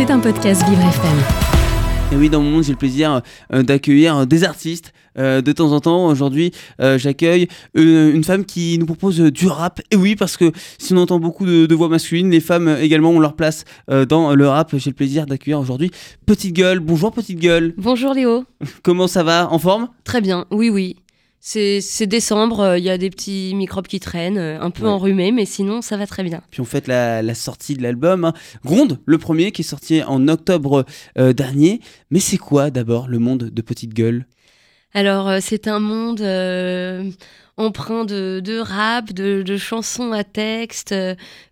C'est un podcast Vivre FM. Et oui, dans mon monde, j'ai le plaisir euh, d'accueillir des artistes. Euh, de temps en temps, aujourd'hui, euh, j'accueille une femme qui nous propose du rap. Et oui, parce que si on entend beaucoup de, voix masculines, les femmes également ont leur place dans le rap. J'ai le plaisir d'accueillir aujourd'hui Petite Gueule. Bonjour Petite Gueule. Bonjour Léo. Comment ça va? En forme? Très bien, oui, oui. C'est décembre, euh, il y a des petits microbes qui traînent, euh, un peu enrhumés, mais sinon ça va très bien. Puis on fait la, sortie de l'album. Hein. Gronde, le premier, qui est sorti en octobre euh, dernier. Mais c'est quoi d'abord le monde de Petite Gueule? Alors c'est un monde empreint de, rap, de, chansons à texte,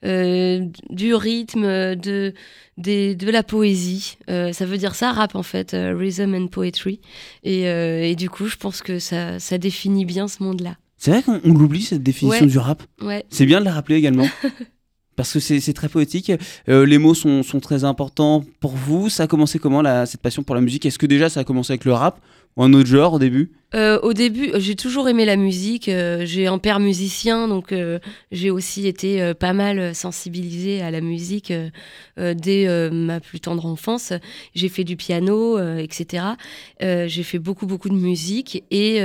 euh, du rythme, de, de, la poésie. Euh, ça veut dire ça, rap en fait, euh, rhythm and poetry. Et, du coup, je pense que ça, ça définit bien ce monde-là. C'est vrai qu'on l'oublie cette définition du rap. Ouais. C'est bien de la rappeler également. parce que c'est très poétique. les mots sont, sont, très importants pour vous. Ça a commencé comment cette passion pour la musique? Est-ce que déjà ça a commencé avec le rap? Ou un autre genre au début euh, au début, j'ai toujours aimé la musique. Euh, j'ai un père musicien, donc euh, j'ai aussi été pas mal sensibilisée à la musique dès ma plus tendre enfance. J'ai fait du piano, etc. j'ai fait beaucoup, beaucoup de musique, et,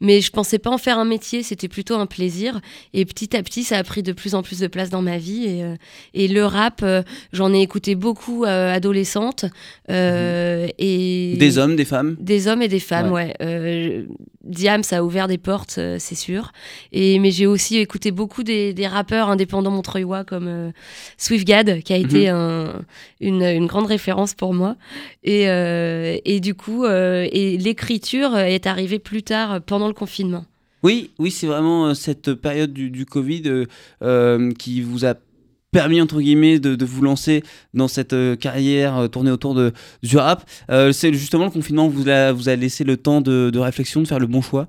mais je pensais pas en faire un métier, c'était plutôt un plaisir. Et petit à petit, ça a pris de plus en plus de place dans ma vie. Et, et le rap, j'en ai écouté beaucoup adolescente. Mhm. et des hommes, des femmes? Des hommes et des femmes, ouais Diam, ça a ouvert des portes, euh, c'est sûr. Et, mais j'ai aussi écouté beaucoup des, rappeurs indépendants montreuillois comme euh, Swiftgad, qui a été mhm. une, grande référence pour moi. Et, euh, du coup, et l'écriture est arrivée plus tard, pendant le confinement. Oui, oui, c'est vraiment cette période du, du Covid qui vous a permis entre guillemets de, vous lancer dans cette euh, carrière euh, tournée autour de, du rap. Euh, c'est justement le confinement vous a, vous a laissé le temps de, réflexion, de faire le bon choix?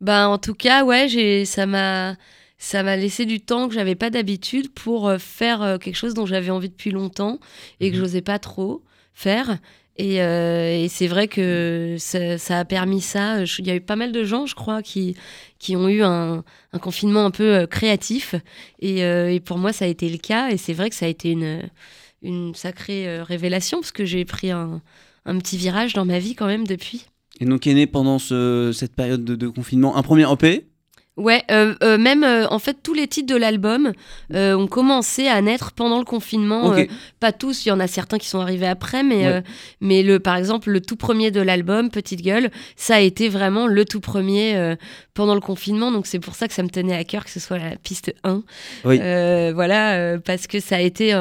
Bah, En tout cas, ouais, j'ai, ça m'a ça m'a laissé du temps que j'avais pas d'habitude pour faire quelque chose dont j'avais envie depuis longtemps et que mhm. j'osais pas trop faire. Euh, et, c'est vrai que ça, a permis ça. Il y a eu pas mal de gens, je crois, qui, qui ont eu un, confinement un peu euh, créatif. Euh, et, pour moi, ça a été le cas. Et c'est vrai que ça a été une, sacrée révélation, parce que j'ai pris un, petit virage dans ma vie quand même depuis. Et donc est né pendant cette période de, de, confinement un premier EP Ouais, euh, euh, même euh, en fait tous les titres de l'album ont commencé à naître pendant le confinement. pas tous, il y en a certains qui sont arrivés après, mais mais le par exemple le tout premier de l'album Petite Gueule, ça a été vraiment le tout premier pendant le confinement, donc c'est pour ça que ça me tenait à cœur que ce soit la piste 1. voilà, parce que ça a été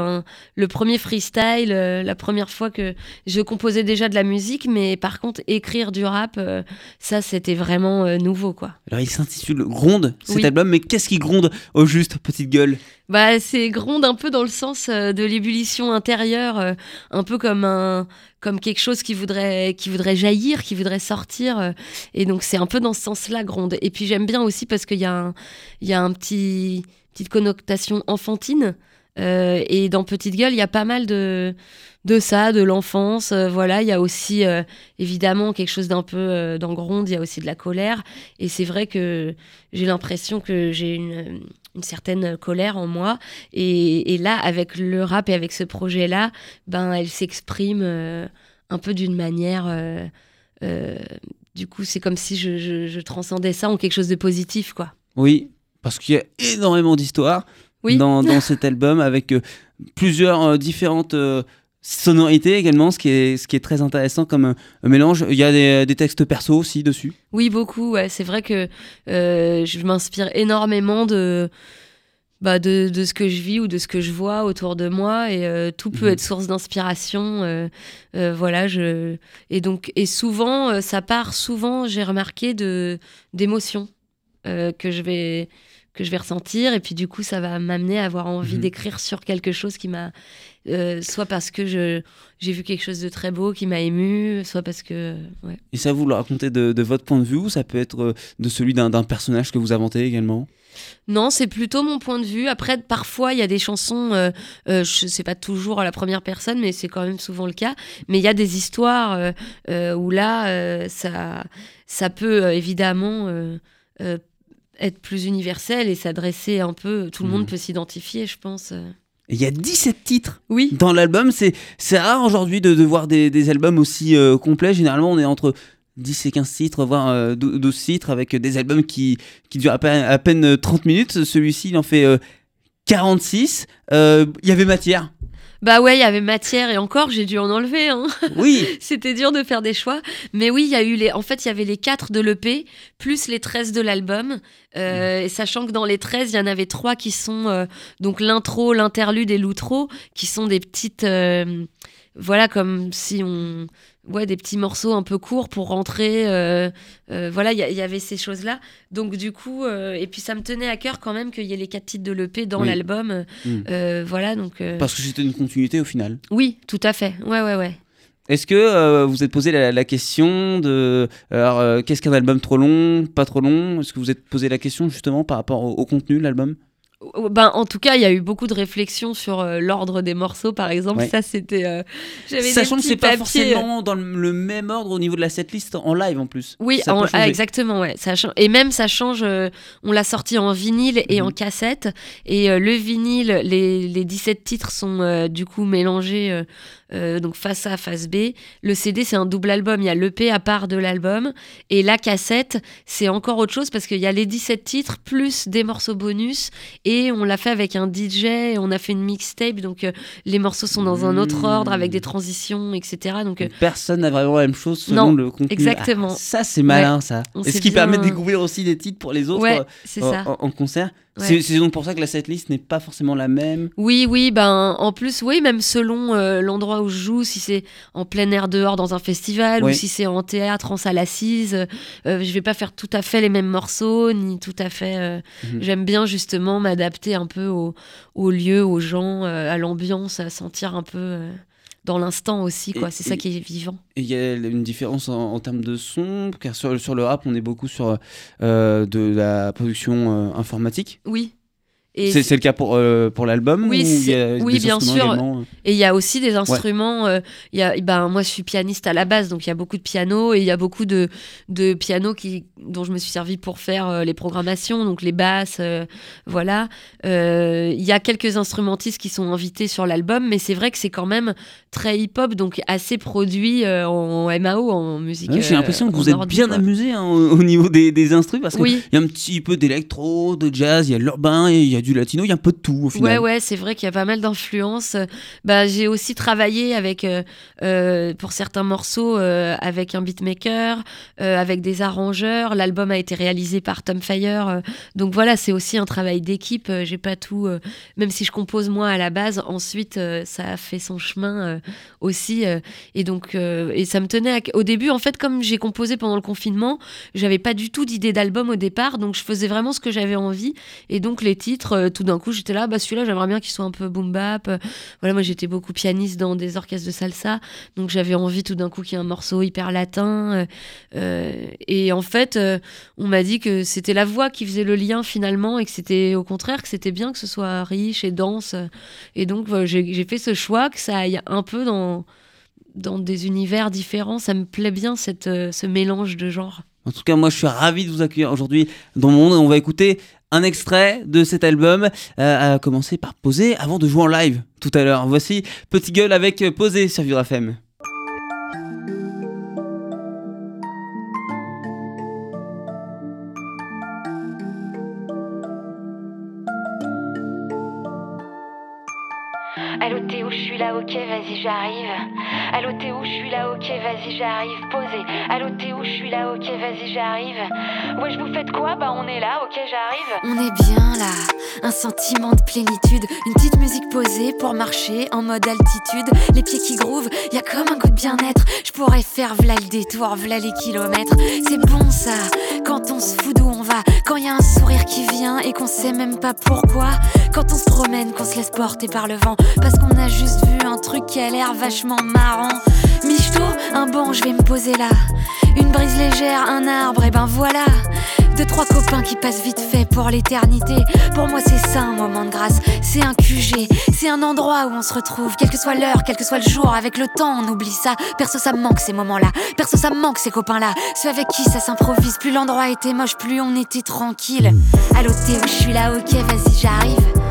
le premier freestyle, la première fois que je composais déjà de la musique, mais par contre écrire du rap, ça c'était vraiment nouveau quoi. Alors il s'intitule gronde cet album, mais qu'est-ce qui gronde au juste, petite gueule Bah, c'est gronde un peu dans le sens euh, de l'ébullition intérieure, euh, un peu comme un comme quelque chose qui voudrait qui voudrait jaillir, qui voudrait sortir, euh, et donc c'est un peu dans ce sens-là gronde. Et puis j'aime bien aussi parce qu'il y a un il y a un petit petite connotation enfantine. Et dans Petite Gueule, il y a pas mal de, de ça, de l'enfance. Euh, voilà, il y a aussi euh, évidemment quelque chose d'un peu euh, d'engronde, il y a aussi de la colère. Et c'est vrai que j'ai l'impression que j'ai une, certaine colère en moi. Et, là, avec le rap et avec ce projet-là, ben, elle s'exprime un peu d'une manière. du coup, c'est comme si je, transcendais ça en quelque chose de positif, quoi. Oui, parce qu'il y a énormément d'histoires. Dans, dans, cet album avec plusieurs différentes sonorité également, ce qui est, ce qui est très intéressant comme mélange. Il y a des, textes perso aussi dessus Oui, beaucoup. c'est vrai que euh, je m'inspire énormément de, bah, de, de, ce que je vis ou de ce que je vois autour de moi et euh, tout peut mhm. être source d'inspiration. Euh, voilà, je... et, donc, et souvent, ça part souvent, j'ai remarqué, d'émotions que je vais que je vais ressentir et puis du coup ça va m'amener à avoir envie mhm. d'écrire sur quelque chose qui m'a euh, soit parce que j'ai vu quelque chose de très beau qui m'a ému soit parce que ouais. et ça vous le racontez de, de, votre point de vue ou ça peut être euh, de celui d'un personnage que vous inventez également? Non, c'est plutôt mon point de vue. Après, parfois, il y a des chansons, euh, euh je sais pas toujours à la première personne, mais c'est quand même souvent le cas. Mais il y a des histoires où là, ça, ça peut évidemment être plus universel et s'adresser un peu. Tout le monde mmh. peut s'identifier, je pense. Il y a 17 titres Oui. dans l'album. C'est c'est rare aujourd'hui de, de voir des, des albums aussi euh, complets. Généralement, on est entre 10 et 15 titres, voire euh, 12 12 titres, avec des albums qui, qui durent à peine, à peine 30 minutes. Celui-ci, il en fait euh, 46. Euh, Il y avait matière. Bah ouais, il y avait matière et encore, j'ai dû en enlever. Hein. Oui. C'était dur de faire des choix. Mais oui, il y a eu les. En fait, il y avait les 4 de l'EP, plus les 13 de l'album. Euh, et sachant que dans les 13, il y en avait 3 qui sont euh, donc l'intro, l'interlude et l'outro, qui sont des petites. euh, voilà, comme si on. Ouais, des petits morceaux un peu courts pour rentrer. euh, euh, voilà, il y, avait ces choses-là. Donc, du coup. euh, et puis, ça me tenait à cœur quand même qu'il y ait les 4 titres de l'EP dans Oui. l'album. Mm. Euh, voilà, donc. Parce que c'était une continuité au final. Oui, tout à fait. Ouais, ouais, ouais. Est-ce que euh, vous êtes posé la, la question de alors qu'est-ce qu'un album trop long, pas trop long? Est-ce que vous êtes posé la question justement par rapport au, au contenu de l'album? Ben, en tout cas, il y a eu beaucoup de réflexions sur euh, l'ordre des morceaux, par exemple. Ouais. Ça, c'était. euh, Sachant que c'est pas forcément dans le, même ordre au niveau de la setlist en live en plus. Oui, en- ah, exactement, ouais. Ça et même ça change. euh, on l'a sorti en vinyle et Mhm. en cassette. Et euh, le vinyle, les, les 17 titres sont euh, du coup mélangés, euh, donc face A, face B. Le CD, c'est un double album. Il y a l'EP à part de l'album. Et la cassette, c'est encore autre chose parce qu'il y a les 17 titres plus des morceaux bonus. Et on l'a fait avec un DJ. Et on a fait une mixtape. Donc euh, les morceaux sont dans un autre Mhm. ordre avec des transitions, etc. Donc euh, Personne n'a vraiment la même chose selon Non, le contenu. exactement. Ah, ça c'est malin ça. On Et ce qui permet de découvrir aussi des titres pour les autres ouais, ça. en concert. Ouais. C'est donc pour ça que la setlist n'est pas forcément la même. Oui, oui, ben en plus, oui, même selon euh, l'endroit où je joue, si c'est en plein air dehors dans un festival ou si c'est en théâtre, en salle assise, euh, je vais pas faire tout à fait les mêmes morceaux, ni tout à fait. euh, Mhm. J'aime bien justement m'adapter un peu au, au lieu, aux gens, euh, à l'ambiance, à sentir un peu dans l'instant aussi, quoi. C'est ça qui est vivant. Et il y a une différence en, en termes de son, car sur, sur le rap, on est beaucoup sur euh, de la production euh, informatique. Oui. C'est le cas pour, euh, pour l'album Oui, ou il y a c'est- oui, bien instruments sûr. également, euh Et il y a aussi des instruments. euh, il y a, ben, moi, je suis pianiste à la base, donc il y a beaucoup de piano et il y a beaucoup de, de pianos qui, dont je me suis servi pour faire euh, les programmations, donc les basses. euh, voilà. Euh, Il y a quelques instrumentistes qui sont invités sur l'album, mais c'est vrai que c'est quand même très hip-hop, donc assez produit euh, en MAO, en musique. Ouais, J'ai euh, l'impression que vous êtes bien amusé hein, au, au niveau des, des instruments parce qu'il Oui. y a un petit peu d'électro, de jazz, il y a de l'urbain, il y a du latino, il y a un peu de tout au final. Ouais, ouais, c'est vrai qu'il y a pas mal d'influences. Bah, j'ai aussi travaillé avec, euh, euh, pour certains morceaux, euh, avec un beatmaker, avec des arrangeurs. L'album a été réalisé par Tom Fire. donc voilà, c'est aussi un travail d'équipe. J'ai pas tout, même si je compose moi à la base, ensuite ça a fait son chemin aussi. et donc, et ça me tenait à... Au début, en fait, comme j'ai composé pendant le confinement, j'avais pas du tout d'idée d'album au départ. Donc je faisais vraiment ce que j'avais envie. Et donc les titres, euh, tout d'un coup, j'étais là, bah celui-là, j'aimerais bien qu'il soit un peu boom bap. Euh, Voilà, moi j'étais beaucoup pianiste dans des orchestres de salsa, donc j'avais envie tout d'un coup qu'il y ait un morceau hyper latin. euh, et en fait, on m'a dit que c'était la voix qui faisait le lien finalement, et que c'était au contraire que c'était bien que ce soit riche et dense. Et donc j'ai fait ce choix que ça aille un peu dans dans des univers différents. Ça me plaît bien cette, ce mélange de genres. En tout cas, moi, je suis ravi de vous accueillir aujourd'hui dans mon monde. On va écouter un extrait de cet album, euh, à commencer par Poser avant de jouer en live tout à l'heure. Voici Petit Gueule avec Poser sur Vivre FM. Suis là, ok, vas-y, j'arrive. Allô Théo, je suis là, ok, vas-y, j'arrive. Posé. Allô Théo, je suis là, ok, vas-y, j'arrive. Ouais, je vous faites quoi? Bah, on est là, ok, j'arrive. On est bien là, un sentiment de plénitude, une petite musique posée pour marcher en mode altitude, les pieds qui groovent, y a comme un coup de bien-être. Je pourrais faire v'là le détour, v'là les kilomètres. C'est bon ça, quand on se fout d'où on va, quand y a un sourire qui vient et qu'on sait même pas pourquoi, quand on se promène, qu'on se laisse porter par le vent, parce qu'on a juste un truc qui a l'air vachement marrant. Michto, un banc, je vais me poser là. Une brise légère, un arbre, et ben voilà. Deux, trois copains qui passent vite fait pour l'éternité. Pour moi, c'est ça un moment de grâce. C'est un QG, c'est un endroit où on se retrouve. Quelle que soit l'heure, quel que soit le jour, avec le temps, on oublie ça. Perso, ça me manque ces moments-là. Perso, ça me manque ces copains-là. Ceux avec qui ça s'improvise. Plus l'endroit était moche, plus on était tranquille. Allô Théo, je suis là, ok, vas-y, j'arrive.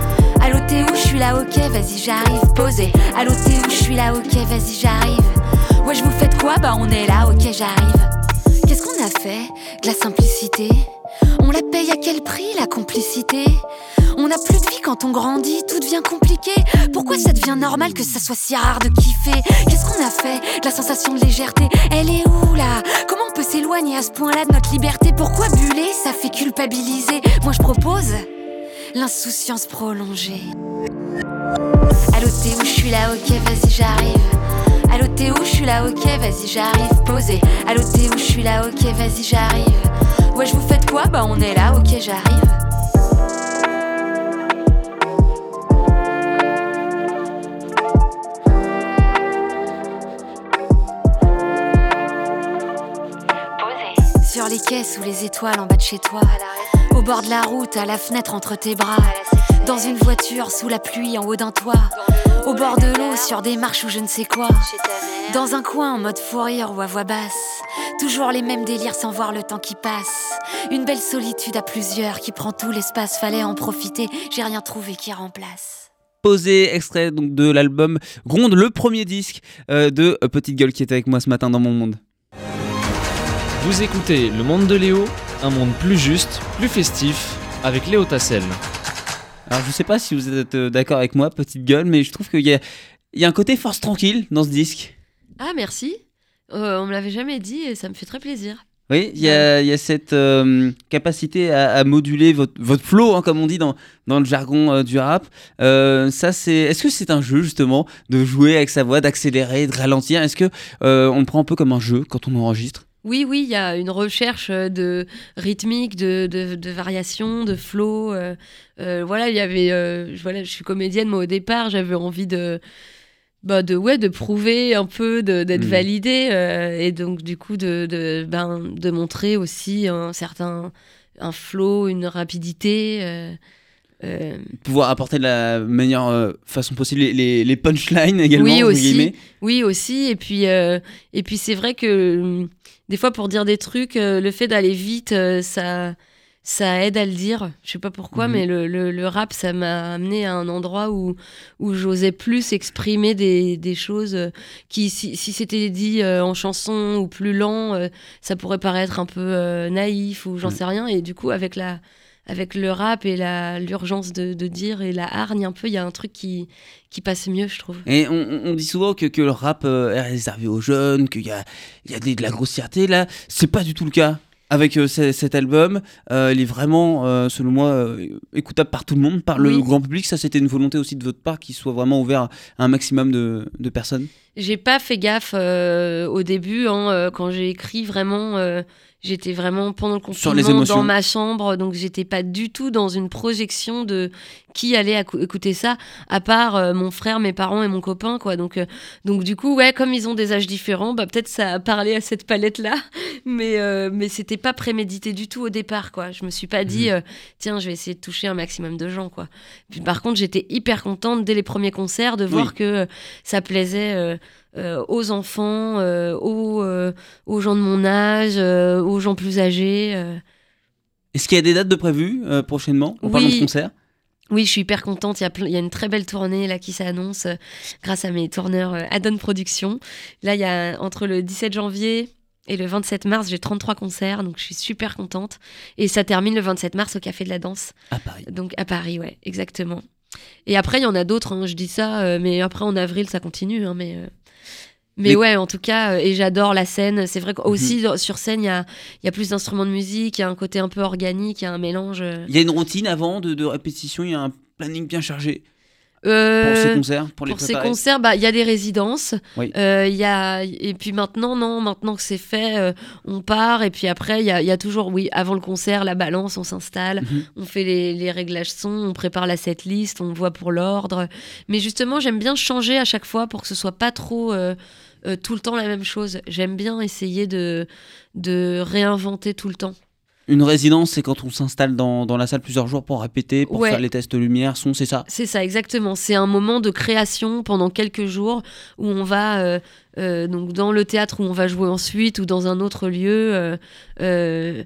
Allô t'es où? Je suis là, ok, vas-y j'arrive, posé. Allô t'es où? Je suis là, ok, vas-y j'arrive. Ouais, je vous faites quoi? Bah on est là, ok, j'arrive. Qu'est-ce qu'on a fait? De la simplicité. On la paye à quel prix la complicité? On n'a plus de vie quand on grandit, tout devient compliqué. Pourquoi ça devient normal que ça soit si rare de kiffer? Qu'est-ce qu'on a fait? De La sensation de légèreté, elle est où là? Comment on peut s'éloigner à ce point-là de notre liberté? Pourquoi buller? Ça fait culpabiliser. Moi je propose l'insouciance prolongée. Allô t'es où? Je suis là, ok, vas-y j'arrive. Allô t'es où? Je suis là, ok, vas-y j'arrive. Posé. Allô t'es où? Je suis là, ok, vas-y j'arrive. Ouais, je vous faites quoi? Bah on est là, ok, j'arrive. Posé. Sur les quais sous les étoiles en bas de chez toi. Au bord de la route, à la fenêtre entre tes bras. Dans une voiture sous la pluie en haut d'un toit. Au bord de l'eau, sur des marches ou je ne sais quoi. Dans un coin en mode fou rire ou à voix basse. Toujours les mêmes délires sans voir le temps qui passe. Une belle solitude à plusieurs qui prend tout l'espace. Fallait en profiter, j'ai rien trouvé qui remplace. Posé, extrait donc de l'album Gronde, le premier disque euh, de euh, Petite Gueule qui était avec moi ce matin dans mon monde. Vous écoutez Le Monde de Léo, un monde plus juste, plus festif, avec Léo Tassel. Alors je sais pas si vous êtes euh, d'accord avec moi, Petite Gueule, mais je trouve qu'il y a, il y a un côté force tranquille dans ce disque. Ah, merci. Euh, on me l'avait jamais dit et ça me fait très plaisir. Oui, il y a, il y a cette euh, capacité à, à moduler votre, votre flow, hein, comme on dit dans, dans le jargon euh, du rap. Euh, ça, c'est. Est-ce que c'est un jeu justement de jouer avec sa voix, d'accélérer, de ralentir? Est-ce que euh, on le prend un peu comme un jeu quand on enregistre? Oui, oui, il y a une recherche euh, de rythmique, de, de, de variation, de flow. euh, euh, voilà, il y avait. euh, je- voilà, je suis comédienne, moi au départ, j'avais envie de. Bah de ouais de prouver un peu de- d'être Mhm. validée et donc du coup de de, ben, de montrer aussi un certain un flow une rapidité euh, Pouvoir apporter de la meilleure euh, façon possible les, les, les punchlines également. Oui, aussi. Oui, aussi. Et puis, euh, et puis c'est vrai que hum, des fois, pour dire des trucs, le fait d'aller vite, ça, ça aide à le dire. Je sais pas pourquoi, Mhm. mais le, le, le rap, ça m'a amené à un endroit où, où j'osais plus exprimer des, des choses qui, si, si c'était dit en chanson ou plus lent, ça pourrait paraître un peu naïf ou j'en Mhm. sais rien. Et du coup, avec la avec le rap et l'urgence de, de dire et la hargne un peu, il y a un truc qui, qui passe mieux, je trouve. Et on, dit souvent que, que le rap euh, est réservé aux jeunes, qu'il y a, il y a des- de la grossièreté. Là, c'est pas du tout le cas. Avec euh, ce- cet album, euh, il est vraiment, selon moi, écoutable par tout le monde, par le Oui. grand public. Ça, c'était une volonté aussi de votre part qu'il soit vraiment ouvert à un maximum de, de personnes. J'ai pas fait gaffe au début, hein, quand j'ai écrit vraiment. J'étais vraiment pendant le Sur les confinement émotions. dans ma chambre, donc j'étais pas du tout dans une projection de qui allait écouter ça, à part euh, mon frère, mes parents et mon copain, quoi. Donc, euh, donc du coup, ouais, comme ils ont des âges différents, bah peut-être ça a parlé à cette palette-là, mais euh, mais c'était pas prémédité du tout au départ, quoi. Je me suis pas dit, euh, tiens, je vais essayer de toucher un maximum de gens, quoi. Puis par contre, j'étais hyper contente dès les premiers concerts de voir que ça plaisait. Euh, aux enfants, euh, aux, euh, aux gens de mon âge, aux gens plus âgés. Est-ce qu'il y a des dates de prévues prochainement en Oui. de concert? Oui, je suis hyper contente. Il y a, plein- il y a une très belle tournée là qui s'annonce grâce à mes tourneurs Adon Productions. Là, il y a entre le 17 janvier et le 27 mars, j'ai 33 concerts, donc je suis super contente. Et ça termine le 27 mars au Café de la Danse, à Paris donc à Paris, ouais, exactement. Et après, il y en a d'autres, hein, je dis ça, euh, mais après en avril, ça continue. hein, mais, euh, mais, Mais- ouais, en tout cas, euh, et j'adore la scène. C'est vrai qu'aussi dans- sur scène, il y a, y a plus d'instruments de musique, il y a un côté un peu organique, il y a un mélange. euh, Il y a une routine avant de, de répétition, il y a un planning bien chargé? Euh, pour ces concerts, pour les Pour ces concerts, bah, il y a des résidences. Oui. Euh, y a, et puis maintenant, non, maintenant que c'est fait, euh, on part. Et puis après, il y a, y a toujours, oui, avant le concert, la balance, on s'installe, Mhm. on fait les, les réglages son, on prépare la setlist, on voit pour l'ordre. Mais justement, j'aime bien changer à chaque fois pour que ce soit pas trop euh, tout le temps la même chose. J'aime bien essayer de, de réinventer tout le temps. Une résidence, c'est quand on s'installe dans, dans la salle plusieurs jours pour répéter, pour Ouais. faire les tests lumière, son, c'est ça? C'est ça, exactement. C'est un moment de création pendant quelques jours où on va euh, euh, donc dans le théâtre où on va jouer ensuite ou dans un autre lieu. euh,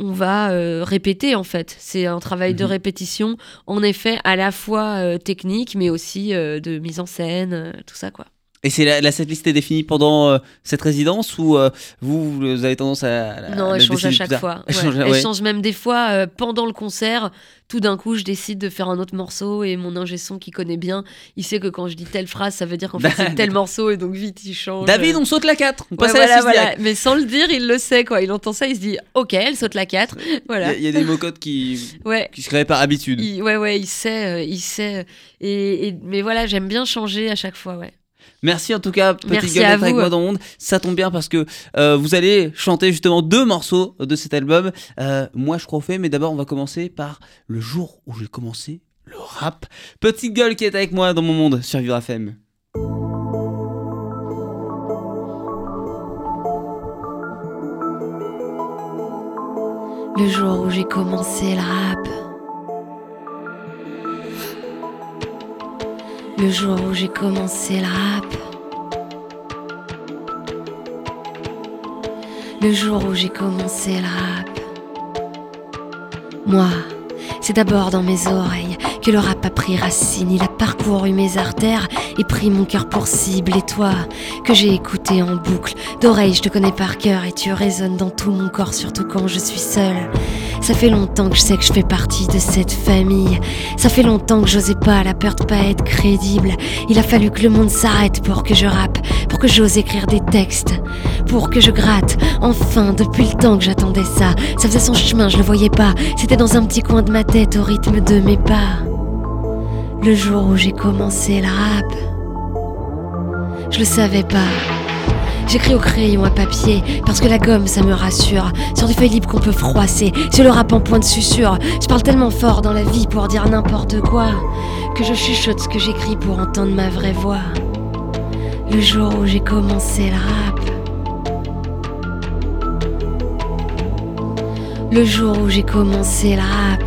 on va répéter en fait. C'est un travail de Mhm. répétition, en effet, à la fois technique, mais aussi de mise en scène, tout ça quoi. Et c'est la, la setlist est définie pendant euh, cette résidence ou euh, vous, vous avez tendance à. à non, elle change à chaque fois. Elle change, Elle ouais. change même des fois euh, pendant le concert. Tout d'un coup, je décide de faire un autre morceau et mon ingé son qui connaît bien, il sait que quand je dis telle phrase, ça veut dire qu'en fait c'est tel morceau et donc vite il change. David, on saute la 4. On Ouais, passe à voilà, la 6 voilà. Mais sans le dire, il le sait quoi. Il entend ça, il se dit OK, elle saute la 4. Il y, Voilà. a- il y a des mots-codes qui, Ouais. qui se créent par habitude. Il, ouais, ouais, il sait, il sait. Et, et- mais voilà, j'aime bien changer à chaque fois, ouais. Merci en tout cas, Petite Merci Gueule, à d'être avec moi dans le monde. Ça tombe bien parce que euh, vous allez chanter justement deux morceaux de cet album. Euh, moi, je crois au fait, mais d'abord, on va commencer par le jour où j'ai commencé le rap. Petite Gueule qui est avec moi dans mon monde sur Vivre FM. Le jour où j'ai commencé le rap. Le jour où j'ai commencé le rap. Le jour où j'ai commencé le rap. Moi, c'est d'abord dans mes oreilles que le rap a pris racine. Il a parcouru mes artères et pris mon cœur pour cible. Et toi, que j'ai écouté en boucle. D'oreille, je te connais par cœur et tu résonnes dans tout mon corps, surtout quand je suis seule. Ça fait longtemps que je sais que je fais partie de cette famille. Ça fait longtemps que j'osais pas, la peur de pas être crédible. Il a fallu que le monde s'arrête pour que je rappe, pour que j'ose écrire des textes, pour que je gratte. Enfin, depuis le temps que j'attendais ça, ça faisait son chemin, je le voyais pas. C'était dans un petit coin de ma tête, au rythme de mes pas. Le jour où j'ai commencé le rap, je le savais pas. J'écris au crayon à papier parce que la gomme ça me rassure. Sur des feuilles libres qu'on peut froisser, sur le rap en point de susurre. Je parle tellement fort dans la vie pour dire n'importe quoi que je chuchote ce que j'écris pour entendre ma vraie voix. Le jour où j'ai commencé le rap. Le jour où j'ai commencé le rap.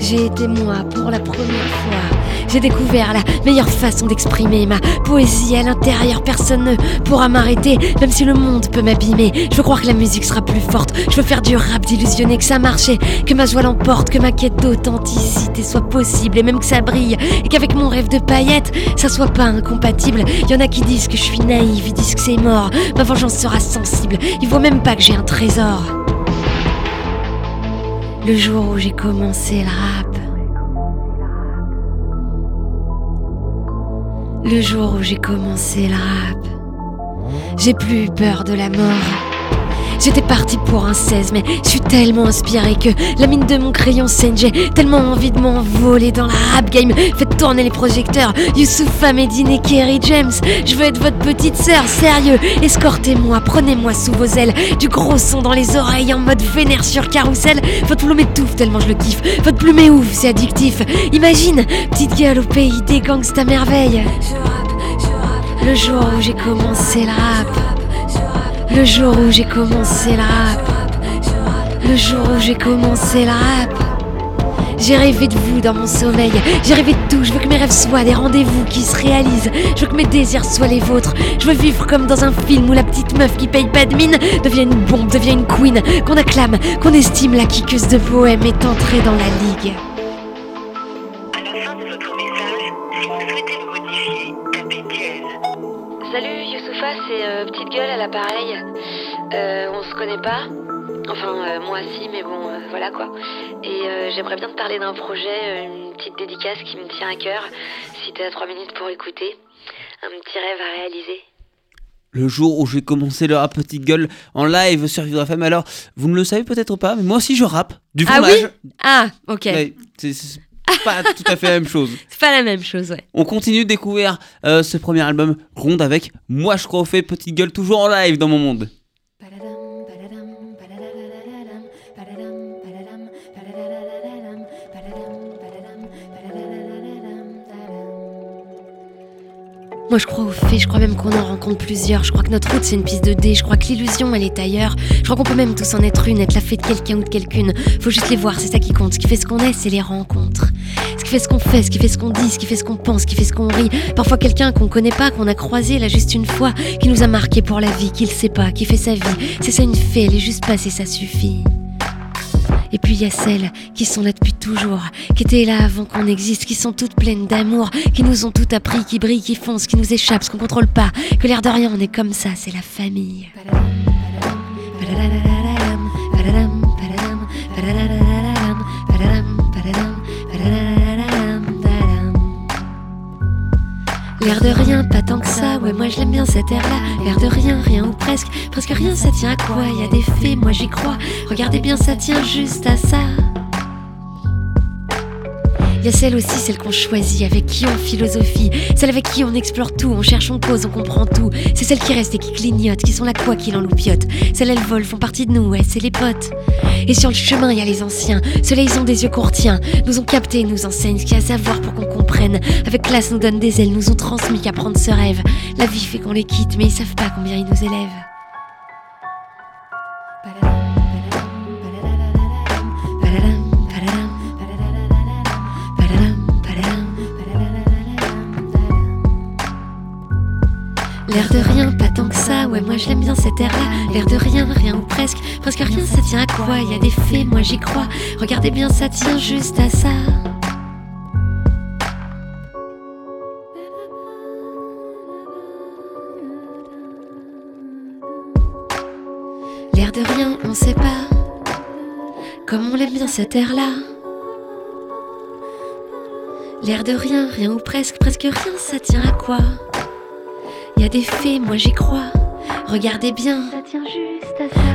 J'ai été moi pour la première fois. J'ai découvert la meilleure façon d'exprimer ma poésie à l'intérieur. Personne ne pourra m'arrêter, même si le monde peut m'abîmer. Je veux croire que la musique sera plus forte. Je veux faire du rap, d'illusionner que ça marche et que ma joie l'emporte, que ma quête d'authenticité soit possible et même que ça brille. Et qu'avec mon rêve de paillettes, ça soit pas incompatible. Y en a qui disent que je suis naïve, ils disent que c'est mort. Ma vengeance sera sensible. Ils voient même pas que j'ai un trésor. Le jour où j'ai commencé le rap. Le jour où j'ai commencé le rap. J'ai plus eu peur de la mort. J'étais parti pour un 16, mais je suis tellement inspiré que la mine de mon crayon saigne. J'ai tellement envie de m'envoler dans la rap game. Faites tourner les projecteurs. Youssoufa, Medine et Kerry James. Je veux être votre petite sœur, sérieux. Escortez-moi, prenez-moi sous vos ailes. Du gros son dans les oreilles en mode vénère sur carrousel. Votre plume étouffe tellement je le kiffe. Votre plume est ouf, c'est addictif. Imagine, petite gueule au pays des gangsta merveille. Le jour où j'ai commencé le rap. Le jour où j'ai commencé le rap. Le jour où j'ai commencé le rap. J'ai rêvé de vous dans mon sommeil. J'ai rêvé de tout. Je veux que mes rêves soient des rendez-vous qui se réalisent. Je veux que mes désirs soient les vôtres. Je veux vivre comme dans un film où la petite meuf qui paye pas de mine devient une bombe, devient une queen. Qu'on acclame, qu'on estime la kickeuse de poème est entrée dans la ligue. L'appareil. Euh, on se connaît pas. Enfin, euh, moi si, mais bon, euh, voilà quoi. Et euh, j'aimerais bien te parler d'un projet, une petite dédicace qui me tient à cœur. Si t'as trois minutes pour écouter. Un petit rêve à réaliser. Le jour où j'ai commencé le rap Petite Gueule en live sur Vivre FM. Alors, vous ne le savez peut-être pas, mais moi aussi je rappe. Du Ah fromage. Ah, ok. Ouais, c'est c'est pas tout à fait la même chose. C'est pas la même chose, ouais. On continue de découvrir euh, ce premier album Ronde avec Moi je crois au fait Petite Gueule toujours en live dans mon monde. Moi je crois aux faits, je crois même qu'on en rencontre plusieurs. Je crois que notre route c'est une piste de dés, je crois que l'illusion elle est ailleurs. Je crois qu'on peut même tous en être une, être la fée de quelqu'un ou de quelqu'une. Faut juste les voir, c'est ça qui compte. Ce qui fait ce qu'on est, c'est les rencontres. Ce qui fait ce qu'on fait, ce qui fait ce qu'on dit, ce qui fait ce qu'on pense, ce qui fait ce qu'on rit. Parfois quelqu'un qu'on connaît pas, qu'on a croisé là juste une fois, qui nous a marqué pour la vie, qui le sait pas, qui fait sa vie. C'est ça une fée, elle est juste passée, ça suffit. Et puis il y a celles qui sont là depuis toujours, qui étaient là avant qu'on existe, qui sont toutes pleines d'amour, qui nous ont tout appris, qui brillent, qui foncent, qui nous échappent, ce qu'on contrôle pas, que l'air de rien on est comme ça, c'est la famille. L'air de rien, pas tant que ça, ouais moi je l'aime bien cet air-là. L'air de rien, rien ou presque, presque rien ça tient à quoi? Y a des faits, moi j'y crois, regardez bien ça tient juste à ça y a celle aussi, celle qu'on choisit, avec qui on philosophie, celle avec qui on explore tout, on cherche, on cause, on comprend tout. C'est celles qui restent et qui clignotent, qui sont là quoi qu'il en loupiote. Celles elles volent, font partie de nous, ouais, c'est les potes. Et sur le chemin, il y a les anciens, ceux-là ils ont des yeux qu'on retient, nous ont captés, nous enseignent ce qu'il y a à savoir pour qu'on comprenne. Avec classe, nous donnent des ailes, nous ont transmis qu'à prendre ce rêve. La vie fait qu'on les quitte, mais ils savent pas combien ils nous élèvent. L'air de rien, pas tant que ça, ouais moi je l'aime bien cet air-là. L'air de rien, rien ou presque, presque rien ça tient à quoi? Y a des faits, moi j'y crois, regardez bien ça tient juste à ça. L'air de rien, on sait pas Comme on l'aime bien cet air-là. L'air de rien, rien ou presque, presque rien ça tient à quoi? Y a des faits, moi j'y crois. Regardez bien.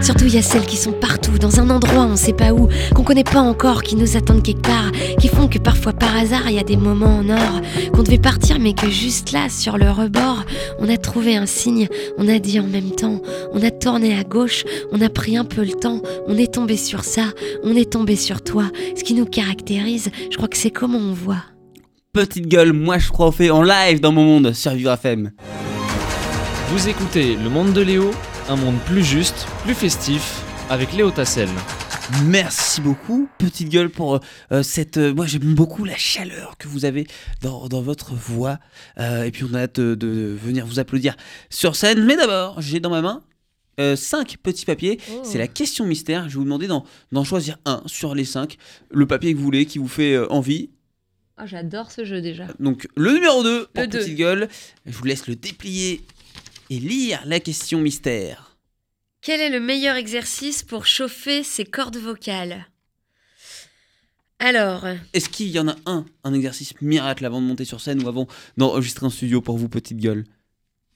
Surtout il y a celles qui sont partout, dans un endroit on sait pas où, qu'on connaît pas encore, qui nous attendent quelque part, qui font que parfois par hasard il y a des moments en or, qu'on devait partir mais que juste là, sur le rebord, on a trouvé un signe, on a dit en même temps, on a tourné à gauche, on a pris un peu le temps, on est tombé sur ça, on est tombé sur toi. Ce qui nous caractérise, je crois que c'est comment on voit. Petite gueule, moi je crois au fait en live dans mon monde sur Vivre FM. Vous écoutez Le Monde de Léo, un monde plus juste, plus festif, avec Léo Tassel. Merci beaucoup, petite gueule, pour euh, cette. euh, moi, j'aime beaucoup la chaleur que vous avez dans, dans votre voix. Euh, et puis, on a hâte de, de venir vous applaudir sur scène. Mais d'abord, j'ai dans ma main. euh, cinq petits papiers, c'est la question mystère. Je vais vous demander d'en, d'en choisir un sur les cinq. Le papier que vous voulez, qui vous fait euh, envie. Ah, j'adore ce jeu déjà. Donc, le numéro 2 pour Le deux. petite gueule. Je vous laisse le déplier et lire la question mystère. Quel est le meilleur exercice pour chauffer ses cordes vocales? Alors, Est-ce qu'il y en a un, un exercice miracle avant de monter sur scène ou avant d'enregistrer un studio pour vous, petite gueule?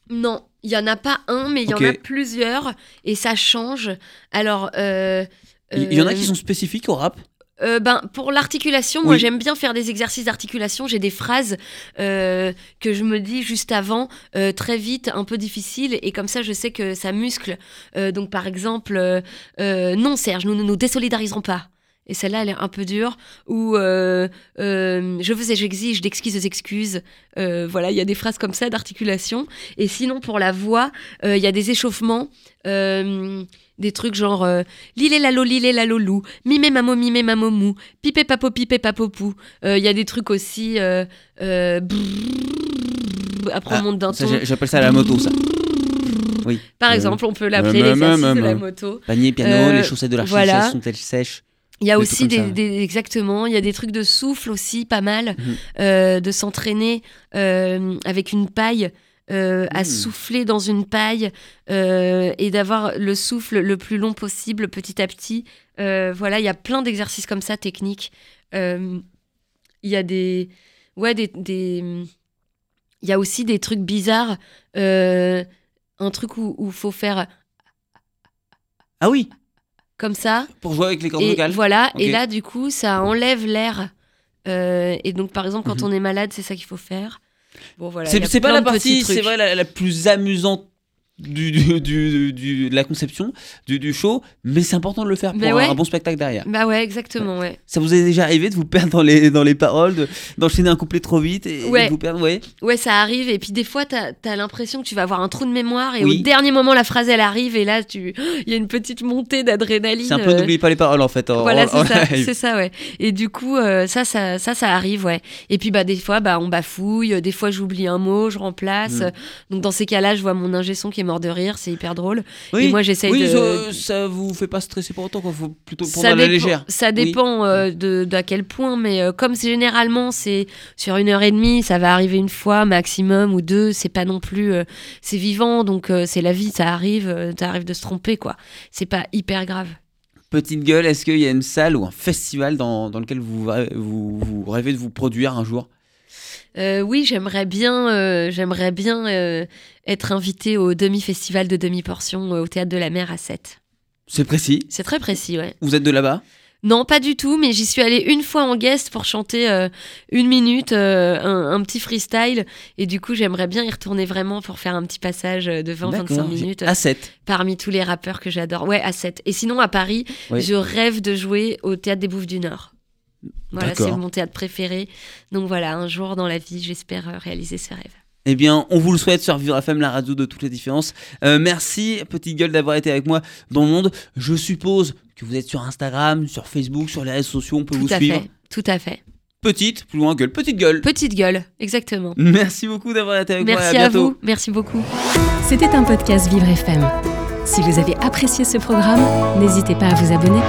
Non, il y en a pas un, mais il y en a plusieurs et ça change. Alors, euh, Il il y en a euh, qui sont spécifiques au rap? Euh, ben, pour l'articulation, moi j'aime bien faire des exercices d'articulation. J'ai des phrases euh, que je me dis juste avant, euh, très vite, un peu difficiles, et comme ça je sais que ça muscle. Donc par exemple, non Serge, nous ne nous désolidariserons pas. Et celle-là, elle est un peu dure. Ou euh, euh, je veux et j'exige d'exquises excuses. Euh, voilà, il y a des phrases comme ça d'articulation. Et sinon, pour la voix, il y a des échauffements. Euh, des trucs genre euh, Lilé lalo, lilé lalo lou, mimé mamo, mimé mamo mou, pipé papo, pipé papopou. Euh, Il y a des trucs aussi. Euh, euh, brrrr, après, on monte d'un ton. J'appelle ça la moto, ça. Oui. Par Euh, exemple, on peut l'appeler euh, l'exercice euh, de la euh, moto. Panier, piano, Euh, les chaussettes de l'archichesse voilà. sont-elles sèches Il y a aussi des, des- exactement, il y a des trucs de souffle aussi, pas mal, euh, de s'entraîner euh, avec une paille. Euh, à Mhm. souffler dans une paille euh, et d'avoir le souffle le plus long possible petit à petit. Euh, voilà, il y a plein d'exercices comme ça techniques. Il y a des, ouais, des, des- il y a aussi des trucs bizarres. Un truc où il faut faire Ah oui, comme ça. pour jouer avec les cordes vocales. voilà, et là, du coup, ça enlève l'air. Et donc, par exemple, quand Mhm. on est malade, c'est ça qu'il faut faire. Bon, voilà. c'est pas la partie, c'est vrai, la, la plus amusante du, du, du- du- de la conception, du, du show, mais c'est important de le faire pour Mais un, ouais. un bon spectacle derrière. Bah ouais, exactement, ouais. Ça vous est déjà arrivé de vous perdre dans les, dans les paroles, de- d'enchaîner un couplet trop vite et, et Ouais. de vous perdre Ouais. Ouais, ça arrive. Et puis, des fois, t'as as, l'impression que tu vas avoir un trou de mémoire. Et Oui. au dernier moment, la phrase, elle arrive. Et là, tu il y a une petite montée d'adrénaline. C'est un peu euh, n'oubliez pas les paroles en fait. en- Voilà, en- c'est ça, c'est ça, ouais. Et du coup, euh, ça, ça, ça, ça arrive, ouais. Et puis, bah, des fois, bah, on bafouille. Des fois, j'oublie un mot, je remplace. Mm. Donc, dans ces cas-là, je vois mon ingé son qui est est mort de rire, c'est hyper drôle. Oui, Et moi, j'essaye oui, de- ça, ça vous fait pas stresser pour autant, quoi. Faut plutôt prendre Ça à la légère. ça Oui. dépend euh, de d'à quel point, mais euh, comme c'est généralement c'est sur une heure et demie, ça va arriver une fois maximum ou deux, c'est pas non plus, euh, c'est vivant, donc c'est la vie, ça arrive, ça arrive de se tromper quoi. C'est pas hyper grave. Petite gueule, est-ce qu'il y a une salle ou un festival dans, dans lequel vous, vous, vous rêvez de vous produire un jour? Euh, oui, j'aimerais bien, euh, j'aimerais bien euh, être invité au demi-festival de demi-portion euh, au théâtre de la Mer à 7. C'est précis. C'est très précis, ouais. Vous êtes de là-bas? Non, pas du tout, mais j'y suis allée une fois en guest pour chanter euh, une minute, euh, un, un petit freestyle. Et du coup, j'aimerais bien y retourner vraiment pour faire un petit passage de 20-25 D'accord. minutes À 7. parmi tous les rappeurs que j'adore. Ouais, à 7. Et sinon, à Paris, Oui. je rêve de jouer au Théâtre des Bouffes du Nord. Voilà, c'est mon théâtre préféré. Donc voilà, un jour dans la vie, j'espère réaliser ce rêve. Eh bien, on vous le souhaite sur Vivre FM, la radio de toutes les différences. Euh, merci, petite gueule, d'avoir été avec moi dans le monde. Je suppose que vous êtes sur Instagram, sur Facebook, sur les réseaux sociaux, on peut vous Tout à suivre. fait. Tout à fait. Petite, plus loin gueule, petite gueule. Petite gueule, exactement. Merci beaucoup d'avoir été avec moi. Merci à, à bientôt. vous. Merci beaucoup. C'était un podcast Vivre FM. Si vous avez apprécié ce programme, n'hésitez pas à vous abonner.